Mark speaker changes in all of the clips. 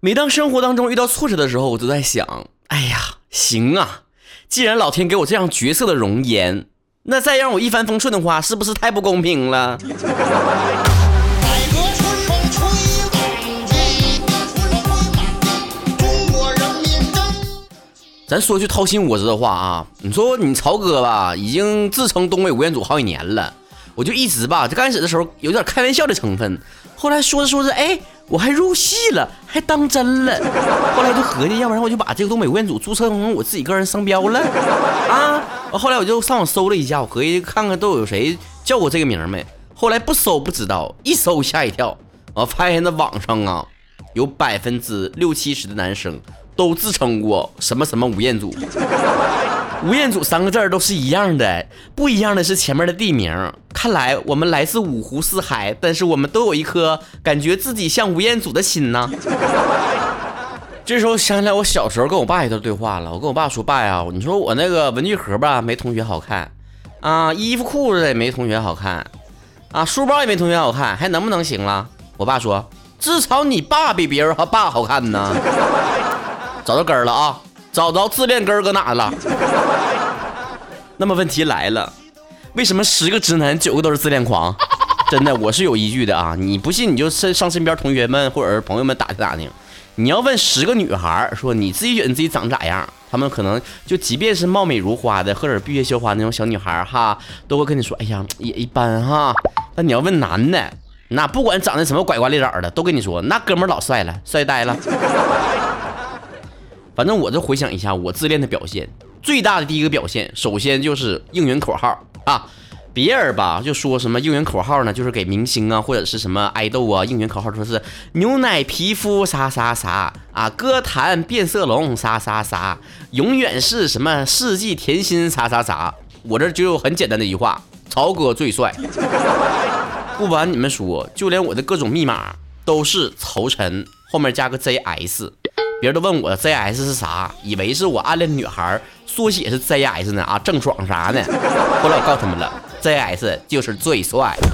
Speaker 1: 每当生活当中遇到挫折的时候，我都在想，哎呀，行啊，既然老天给我这样角色的容颜，那再让我一帆风顺的话，是不是太不公平了？咱说句掏心窝子的话啊，你说你曹哥吧，已经自称东北吴彦祖好几年了，我就一直吧，就刚开始的时候有点开玩笑的成分，后来说着说着，哎，我还入戏了，还当真了。后来就合计，要不然我就把这个东北吴彦祖注册成我自己个人商标了 啊。后来我就上网搜了一下，我合计看看都有谁叫过这个名没。后来不搜不知道，一搜吓一跳，我发现那网上啊，有百分之六七十的男生。都自称过什么什么吴彦祖，吴彦祖三个字儿都是一样的，不一样的是前面的地名。看来我们来自五湖四海，但是我们都有一颗感觉自己像吴彦祖的心呢。这时候想起来我小时候跟我爸一段对话了，我跟我爸说：“爸呀，你说我那个文具盒吧没同学好看啊，衣服裤子也没同学好看啊，书包也没同学好看，还能不能行了？”我爸说：“至少你爸比别人和爸好看呢。”找到根儿了啊！找着自恋根儿搁哪了？那么问题来了，为什么十个直男九个都是自恋狂？真的，我是有依据的啊！你不信你就上身边同学们或者是朋友们打听打听。你要问十个女孩说你自己觉得你自己长咋样，她们可能就即便是貌美如花的或者闭月羞花那种小女孩哈，都会跟你说，哎呀也一般哈。那你要问男的，那不管长得什么拐瓜裂枣的，都跟你说那哥们儿老帅了，帅呆了。反正我这回想一下，我自恋的表现最大的第一个表现，首先就是应援口号啊。别人吧就说什么应援口号呢，就是给明星啊或者是什么爱豆啊应援口号，说是牛奶皮肤啥啥啥啊，歌坛变色龙啥啥啥，永远是什么世纪甜心啥啥啥。我这就有很简单的一句话，曹哥最帅。不瞒你们说，就连我的各种密码都是曹晨后面加个 ZS。别人都问我 ZS 是啥，以为是我暗恋的女孩缩写是 ZS 呢啊，郑爽啥呢？后来我告诉他们了，ZS 就是最帅的。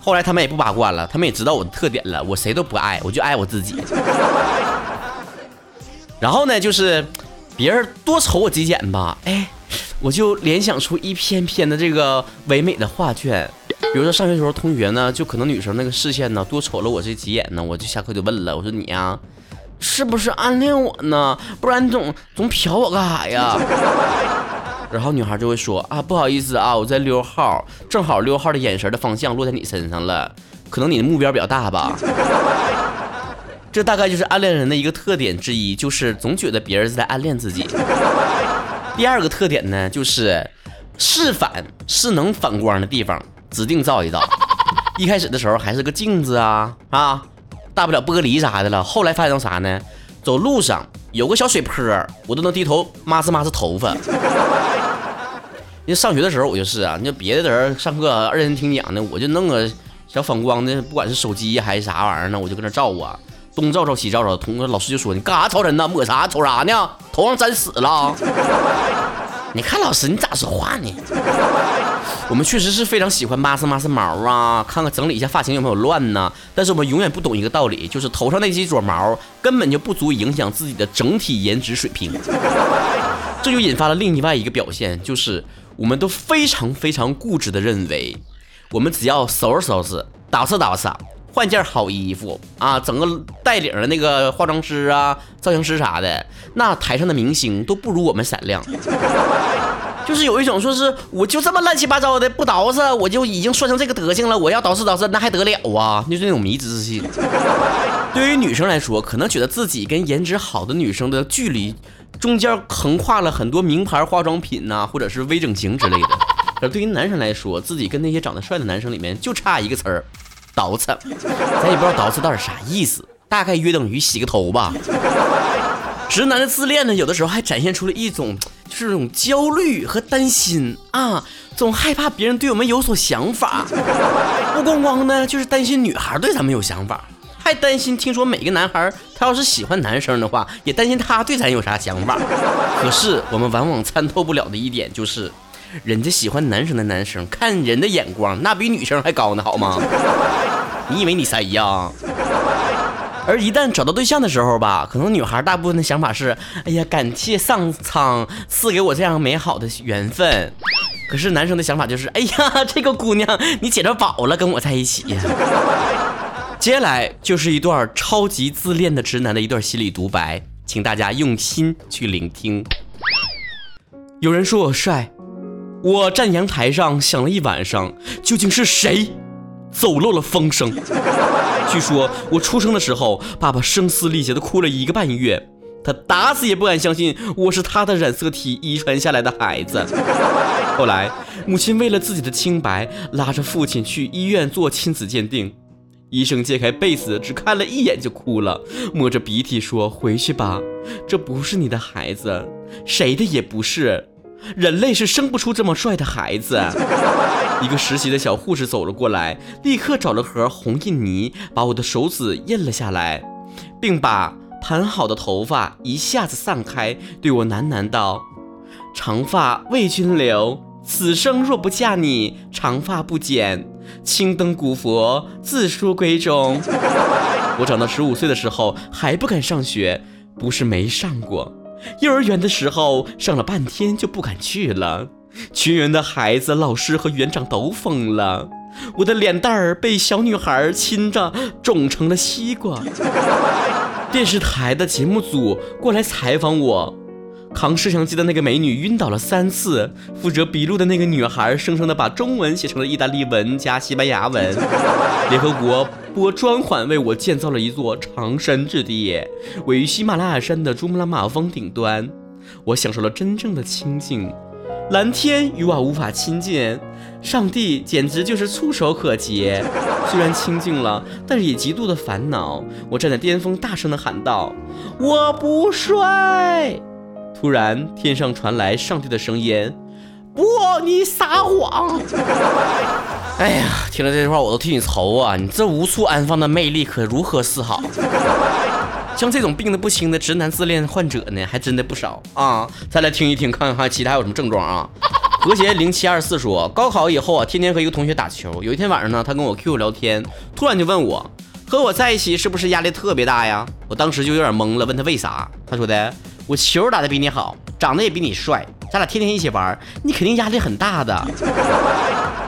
Speaker 1: 后来他们也不八卦了，他们也知道我的特点了，我谁都不爱，我就爱我自己。然后呢，就是别人多瞅我几眼吧，哎，我就联想出一篇篇的这个唯美的画卷。比如说上学时候，同学呢，就可能女生那个视线呢，多瞅了我这几眼呢，我就下课就问了，我说你呀，是不是暗恋我呢？不然你总总瞟我干啥呀？然后女孩就会说啊，不好意思啊，我在溜号，正好溜号的眼神的方向落在你身上了，可能你的目标比较大吧。这大概就是暗恋人的一个特点之一，就是总觉得别人是在暗恋自己。第二个特点呢，就是是反是能反光的地方。指定照一照，一开始的时候还是个镜子啊啊，大不了玻璃啥的了。后来发现啥呢？走路上有个小水坡，我都能低头抹拭抹拭头发。因为上学的时候我就是啊，你说别的人上课认真听讲呢，我就弄个小反光的，不管是手机还是啥玩意儿呢，我就搁那照啊，东照照西照照。同老师就说你干啥超人呢？抹啥？瞅啥呢？头上沾屎了？你看老师，你咋说话呢？我们确实是非常喜欢抹拭抹拭毛啊，看看整理一下发型有没有乱呢。但是我们永远不懂一个道理，就是头上那几撮毛根本就不足以影响自己的整体颜值水平。这就引发了另外一个表现，就是我们都非常非常固执的认为，我们只要收拾收拾、捯饬捯饬，换件好衣服啊，整个带领的那个化妆师啊、造型师啥的，那台上的明星都不如我们闪亮。就是有一种说是我就这么乱七八糟的不捯饬，我就已经算成这个德行了。我要捯饬捯饬，那还得了啊？就是那种迷之自信。对于女生来说，可能觉得自己跟颜值好的女生的距离中间横跨了很多名牌化妆品呐，或者是微整形之类的。而对于男生来说，自己跟那些长得帅的男生里面就差一个词儿，捯饬。咱也不知道捯饬到底啥意思，大概约等于洗个头吧。直男的自恋呢，有的时候还展现出了一种就。是那种焦虑和担心啊，总害怕别人对我们有所想法。不光光呢，就是担心女孩对咱们有想法，还担心听说每个男孩他要是喜欢男生的话，也担心他对咱有啥想法。可是我们往往参透不了的一点就是，人家喜欢男生的男生看人的眼光那比女生还高呢，好吗？你以为你谁呀？而一旦找到对象的时候吧，可能女孩大部分的想法是：哎呀，感谢上苍赐给我这样美好的缘分。可是男生的想法就是：哎呀，这个姑娘你捡着宝了，跟我在一起。接下来就是一段超级自恋的直男的一段心理独白，请大家用心去聆听。有人说我帅，我站阳台上想了一晚上，究竟是谁走漏了风声？据说我出生的时候，爸爸声嘶力竭地哭了一个半月，他打死也不敢相信我是他的染色体遗传下来的孩子。后来，母亲为了自己的清白，拉着父亲去医院做亲子鉴定，医生揭开被子，只看了一眼就哭了，摸着鼻涕说：“回去吧，这不是你的孩子，谁的也不是。”人类是生不出这么帅的孩子。一个实习的小护士走了过来，立刻找了盒红印泥，把我的手指印了下来，并把盘好的头发一下子散开，对我喃喃道：“长发为君留，此生若不嫁你，长发不剪。青灯古佛，自书闺中。”我长到十五岁的时候还不敢上学，不是没上过。幼儿园的时候上了半天就不敢去了，全园的孩子、老师和园长都疯了。我的脸蛋儿被小女孩亲着肿成了西瓜。电视台的节目组过来采访我。扛摄像机的那个美女晕倒了三次，负责笔录的那个女孩生生的把中文写成了意大利文加西班牙文。联合国拨专款为我建造了一座长山之地，位于喜马拉雅山的珠穆朗玛峰顶端。我享受了真正的清静，蓝天与我无法亲近，上帝简直就是触手可及。虽然清静了，但是也极度的烦恼。我站在巅峰，大声的喊道：“我不睡。”突然，天上传来上帝的声音：“不，你撒谎！” 哎呀，听了这句话，我都替你愁啊！你这无处安放的魅力可如何是好？像这种病得不轻的直男自恋患者呢，还真的不少啊！再来听一听，看看其他有什么症状啊？和谐零七二四说，高考以后啊，天天和一个同学打球。有一天晚上呢，他跟我 QQ 聊天，突然就问我：“和我在一起是不是压力特别大呀？”我当时就有点懵了，问他为啥？他说的。我球打的比你好，长得也比你帅，咱俩天天一起玩，你肯定压力很大的。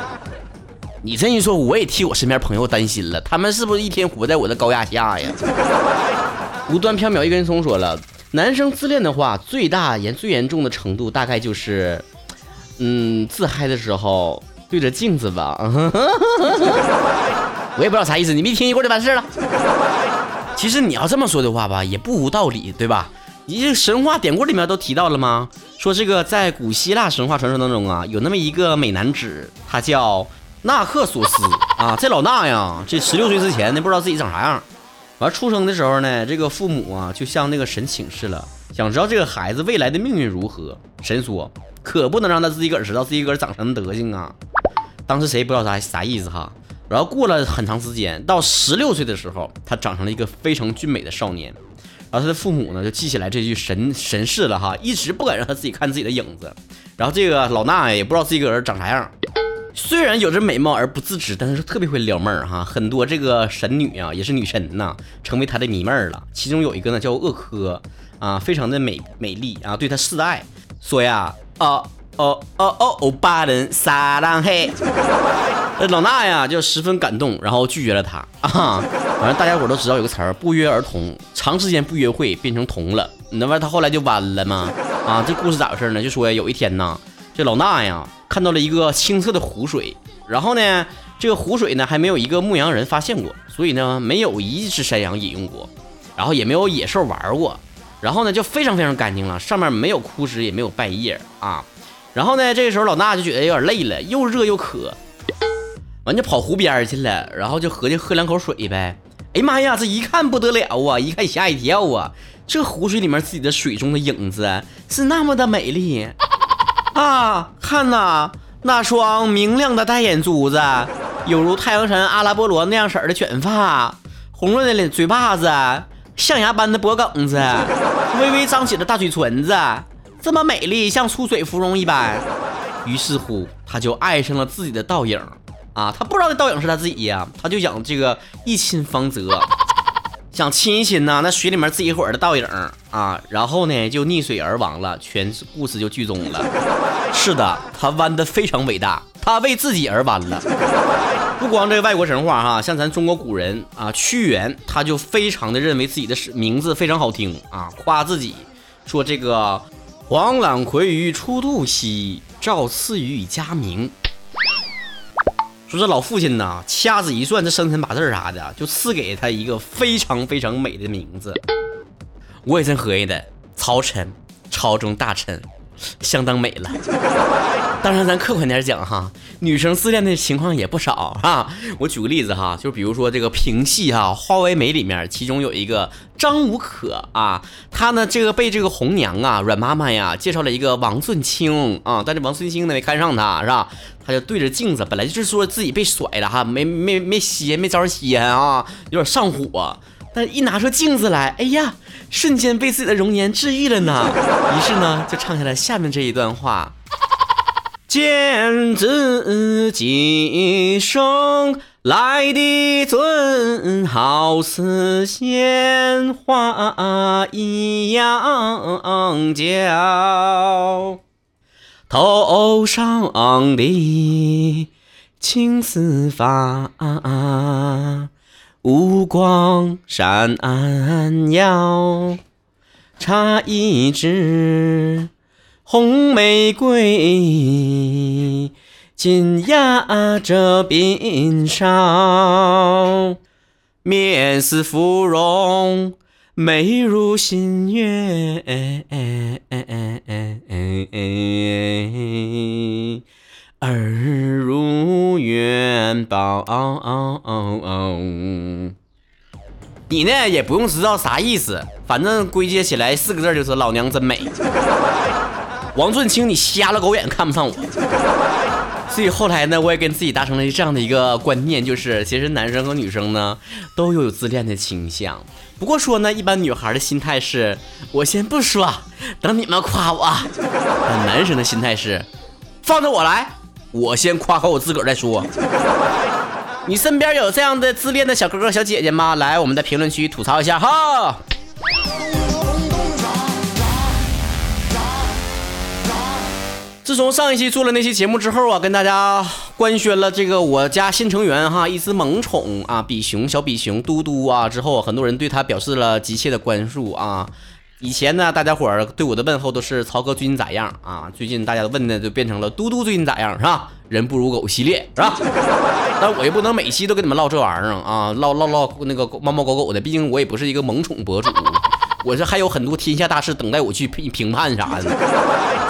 Speaker 1: 你这一说，我也替我身边朋友担心了，他们是不是一天活在我的高压下呀？无端缥缈一根葱说了，男生自恋的话，最大严最严重的程度大概就是，嗯，自嗨的时候对着镜子吧。我也不知道啥意思，你们一听一会儿就完事了。其实你要这么说的话吧，也不无道理，对吧？你这神话典故里面都提到了吗？说这个在古希腊神话传说当中啊，有那么一个美男子，他叫纳克索斯 啊。这老纳呀，这十六岁之前呢，不知道自己长啥样。完出生的时候呢，这个父母啊就向那个神请示了，想知道这个孩子未来的命运如何。神说，可不能让他自己个儿知道自己个儿长什么德行啊。当时谁不知道啥啥意思哈。然后过了很长时间，到十六岁的时候，他长成了一个非常俊美的少年。然后他的父母呢，就记起来这句神神事了哈，一直不敢让他自己看自己的影子。然后这个老衲也不知道自己个人长啥样，虽然有着美貌而不自知，但是特别会撩妹儿哈。很多这个神女啊，也是女神呐，成为他的迷妹儿了。其中有一个呢叫鄂科啊，非常的美美丽啊，对他示爱，说呀，啊哦哦哦，欧巴人撒浪嘿。那老衲呀就十分感动，然后拒绝了他啊。反正大家伙都知道有个词儿“不约而同”，长时间不约会变成同了。那玩意他后来就弯了吗？啊，这故事咋回事呢？就说有一天呢，这老衲呀看到了一个清澈的湖水，然后呢，这个湖水呢还没有一个牧羊人发现过，所以呢没有一只山羊饮用过，然后也没有野兽玩过，然后呢就非常非常干净了，上面没有枯枝也没有败叶啊。然后呢这个时候老衲就觉得有点累了，又热又渴。完就跑湖边去了，然后就合计喝两口水呗。哎呀妈呀，这一看不得了啊！一看吓一跳啊！这湖水里面自己的水中的影子是那么的美丽 啊！看呐，那双明亮的大眼珠子，犹如太阳神阿拉波罗那样色的卷发，红润的脸嘴巴子，象牙般的脖梗子，微微张起的大嘴唇子，这么美丽，像出水芙蓉一般。于是乎，他就爱上了自己的倒影。啊，他不知道那倒影是他自己呀，他就想这个一亲芳泽。想亲一亲呢，那水里面自己伙的倒影啊，然后呢就溺水而亡了，全故事就剧终了。是的，他弯的非常伟大，他为自己而弯了。不光这个外国神话哈，像咱中国古人啊，屈原他就非常的认为自己的名字非常好听啊，夸自己说这个黄览葵于初度兮，赵赐予以佳名。说这老父亲呐，掐指一算，这生辰八字啥的，就赐给他一个非常非常美的名字。我也真合计的，曹臣，朝中大臣。相当美了，当然咱客观点讲哈，女生自恋的情况也不少啊。我举个例子哈，就比如说这个评戏哈，《花为媒》里面，其中有一个张无可啊，她呢这个被这个红娘啊阮妈妈呀介绍了一个王顺清啊，但是王顺清呢没看上她是吧？她就对着镜子，本来就是说自己被甩了哈，没没没歇没招歇啊，有点上火。但一拿出镜子来，哎呀，瞬间被自己的容颜治愈了呢。于是呢，就唱下了下面这一段话：见自己生来的尊，好似鲜花一样娇，头上的青丝发。五光闪耀，插一枝红玫瑰，紧压着鬓梢，面似芙蓉，眉如新月如元宝，你呢也不用知道啥意思，反正归结起来四个字就是老娘真美。王俊清，你瞎了狗眼看不上我。所以后来呢，我也跟自己达成了这样的一个观念，就是其实男生和女生呢都有自恋的倾向。不过说呢，一般女孩的心态是我先不说，等你们夸我。但男生的心态是放着我来。我先夸夸我自个儿再说。你身边有这样的自恋的小哥哥小姐姐吗？来，我们的评论区吐槽一下哈。自从上一期做了那期节目之后啊，跟大家官宣了这个我家新成员哈，一只萌宠啊，比熊小比熊嘟嘟啊之后，很多人对他表示了急切的关注啊。以前呢，大家伙儿对我的问候都是曹哥最近咋样啊？最近大家问的就变成了嘟嘟最近咋样是吧？人不如狗系列是吧？但我也不能每期都跟你们唠这玩意儿啊，唠唠唠那个猫猫狗狗的，毕竟我也不是一个萌宠博主，我这还有很多天下大事等待我去评评判啥的。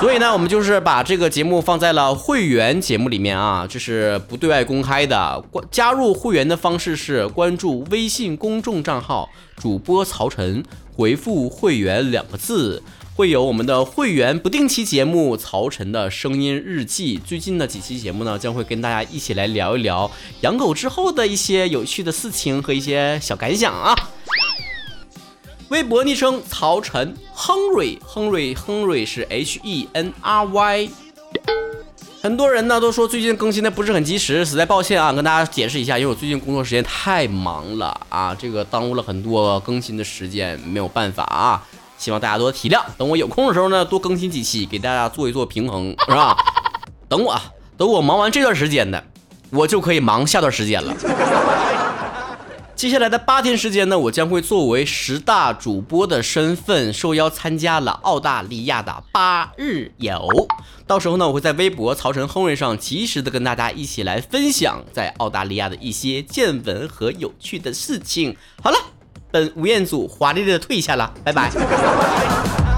Speaker 1: 所以呢，我们就是把这个节目放在了会员节目里面啊，就是不对外公开的。关加入会员的方式是关注微信公众账号主播曹晨。回复“会员”两个字，会有我们的会员不定期节目《曹晨的声音日记》。最近的几期节目呢，将会跟大家一起来聊一聊养狗之后的一些有趣的事情和一些小感想啊。微博昵称曹晨亨瑞，亨瑞亨瑞是 H E N R Y。很多人呢都说最近更新的不是很及时，实在抱歉啊，跟大家解释一下，因为我最近工作时间太忙了啊，这个耽误了很多更新的时间，没有办法啊，希望大家多体谅。等我有空的时候呢，多更新几期，给大家做一做平衡，是吧？等我，等我忙完这段时间的，我就可以忙下段时间了。接下来的八天时间呢，我将会作为十大主播的身份受邀参加了澳大利亚的八日游。到时候呢，我会在微博曹晨亨瑞上及时的跟大家一起来分享在澳大利亚的一些见闻和有趣的事情。好了，本吴彦祖华丽丽的退下了，拜拜。